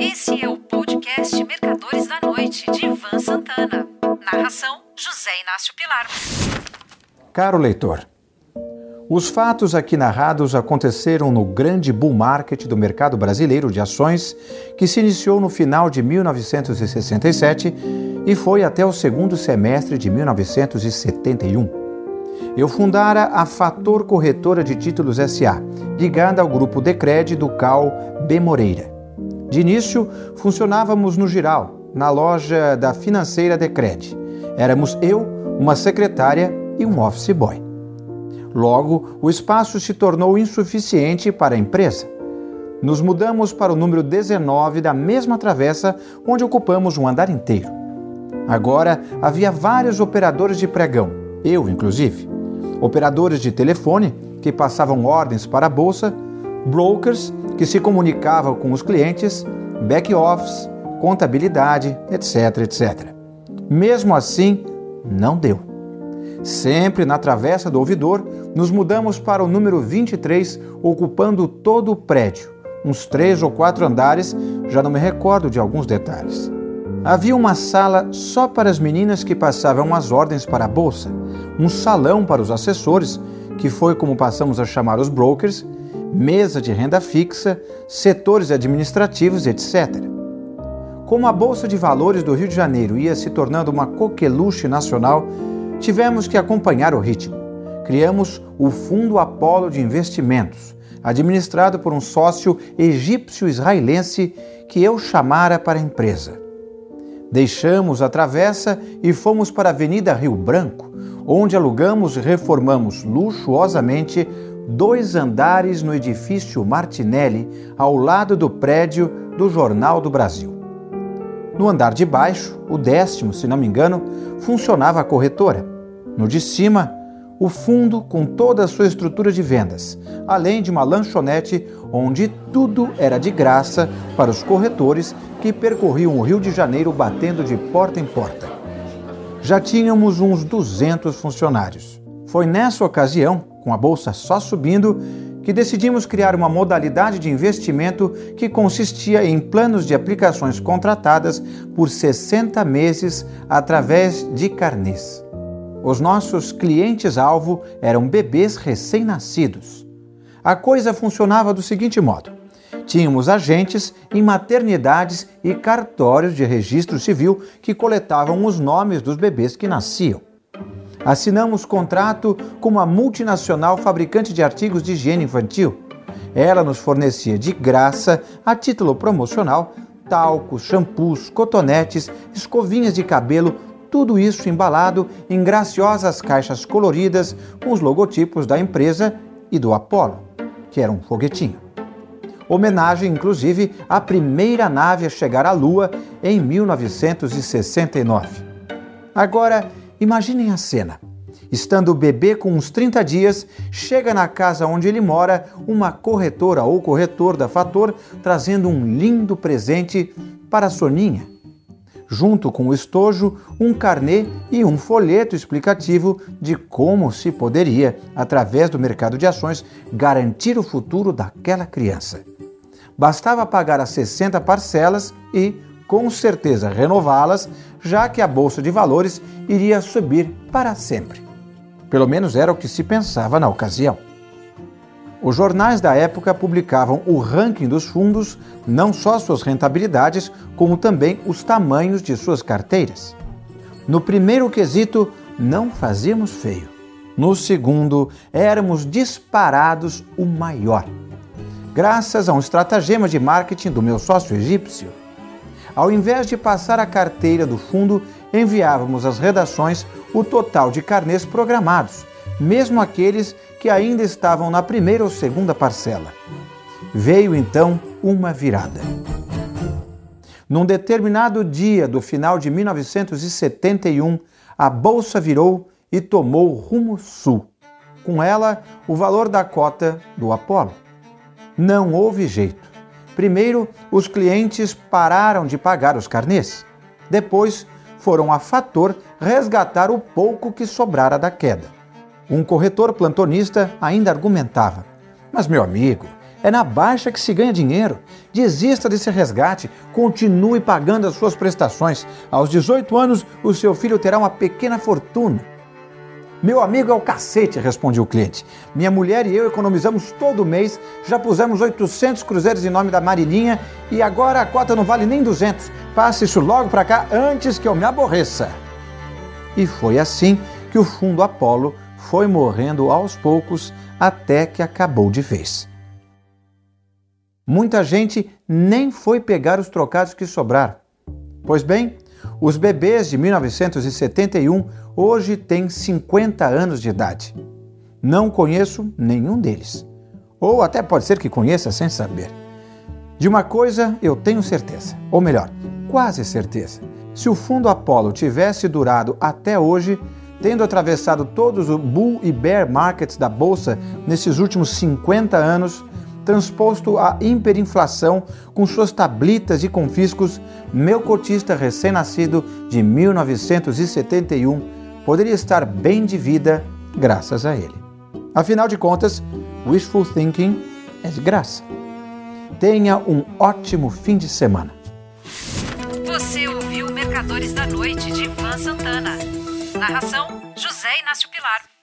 Esse é o podcast Mercadores da Noite, de Ivan Santana. Narração: José Inácio Pilar. Caro leitor, os fatos aqui narrados aconteceram no grande bull market do mercado brasileiro de ações, que se iniciou no final de 1967 e foi até o segundo semestre de 1971. Eu fundara a Fator Corretora de Títulos SA, ligada ao grupo Decred do Cal B. Moreira. De início, funcionávamos no Giral, na loja da financeira Decred. Éramos eu, uma secretária e um office boy. Logo, o espaço se tornou insuficiente para a empresa. Nos mudamos para o número 19 da mesma travessa, onde ocupamos um andar inteiro. Agora havia vários operadores de pregão, eu inclusive. Operadores de telefone, que passavam ordens para a bolsa, brokers que se comunicavam com os clientes, back-office, contabilidade, etc, etc. Mesmo assim, não deu. Sempre na travessa do ouvidor, nos mudamos para o número 23, ocupando todo o prédio, uns três ou quatro andares, já não me recordo de alguns detalhes. Havia uma sala só para as meninas que passavam as ordens para a bolsa, um salão para os assessores, que foi como passamos a chamar os brokers, mesa de renda fixa, setores administrativos, etc. Como a Bolsa de Valores do Rio de Janeiro ia se tornando uma coqueluche nacional, tivemos que acompanhar o ritmo. Criamos o Fundo Apolo de Investimentos, administrado por um sócio egípcio-israelense que eu chamara para a empresa. Deixamos a travessa e fomos para a Avenida Rio Branco, onde alugamos e reformamos luxuosamente dois andares no edifício Martinelli, ao lado do prédio do Jornal do Brasil. No andar de baixo, o décimo, se não me engano, funcionava a corretora. No de cima, o fundo com toda a sua estrutura de vendas, além de uma lanchonete onde tudo era de graça para os corretores que percorriam o Rio de Janeiro batendo de porta em porta. Já tínhamos uns 200 funcionários. Foi nessa ocasião com a bolsa só subindo, que decidimos criar uma modalidade de investimento que consistia em planos de aplicações contratadas por 60 meses através de carnês. Os nossos clientes-alvo eram bebês recém-nascidos. A coisa funcionava do seguinte modo: tínhamos agentes em maternidades e cartórios de registro civil que coletavam os nomes dos bebês que nasciam assinamos contrato com uma multinacional fabricante de artigos de higiene infantil. Ela nos fornecia de graça, a título promocional, talcos, shampoos, cotonetes, escovinhas de cabelo, tudo isso embalado em graciosas caixas coloridas com os logotipos da empresa e do Apollo, que era um foguetinho. Homenagem, inclusive, à primeira nave a chegar à Lua em 1969. Agora, Imaginem a cena. Estando o bebê com uns 30 dias, chega na casa onde ele mora uma corretora ou corretor da Fator trazendo um lindo presente para a Soninha. Junto com o estojo, um carnê e um folheto explicativo de como se poderia, através do mercado de ações, garantir o futuro daquela criança. Bastava pagar as 60 parcelas e, com certeza, renová-las já que a bolsa de valores iria subir para sempre. Pelo menos era o que se pensava na ocasião. Os jornais da época publicavam o ranking dos fundos, não só suas rentabilidades, como também os tamanhos de suas carteiras. No primeiro quesito, não fazíamos feio. No segundo, éramos disparados o maior. Graças a um estratagema de marketing do meu sócio egípcio, ao invés de passar a carteira do fundo, enviávamos às redações o total de carnês programados, mesmo aqueles que ainda estavam na primeira ou segunda parcela. Veio então uma virada. Num determinado dia do final de 1971, a bolsa virou e tomou rumo sul. Com ela, o valor da cota do Apolo. Não houve jeito. Primeiro, os clientes pararam de pagar os carnês. Depois, foram a Fator resgatar o pouco que sobrara da queda. Um corretor plantonista ainda argumentava: Mas, meu amigo, É na baixa que se ganha dinheiro. Desista desse resgate, continue pagando as suas prestações. Aos 18 anos, o seu filho terá uma pequena fortuna. Meu amigo é o cacete, responde o cliente. Minha mulher e eu economizamos todo mês, já pusemos 800 cruzeiros em nome da Marilinha e agora a cota não vale nem 200. Passe isso logo para cá antes que eu me aborreça. E foi assim que o fundo Apollo foi morrendo aos poucos até que acabou de vez. Muita gente nem foi pegar os trocados que sobraram. Pois bem, os bebês de 1971 hoje têm 50 anos de idade. Não conheço nenhum deles. Ou até pode ser que conheça sem saber. De uma coisa eu tenho certeza, ou melhor, quase certeza. Se o fundo Apollo tivesse durado até hoje, tendo atravessado todos os bull e bear markets da bolsa nesses últimos 50 anos, transposto a hiperinflação com suas tablitas e confiscos, meu cotista recém-nascido de 1971 poderia estar bem de vida graças a ele. Afinal de contas, wishful thinking é de graça. Tenha um ótimo fim de semana. Você ouviu Mercadores da Noite de Ivan Santana. Narração: José Inácio Pilar.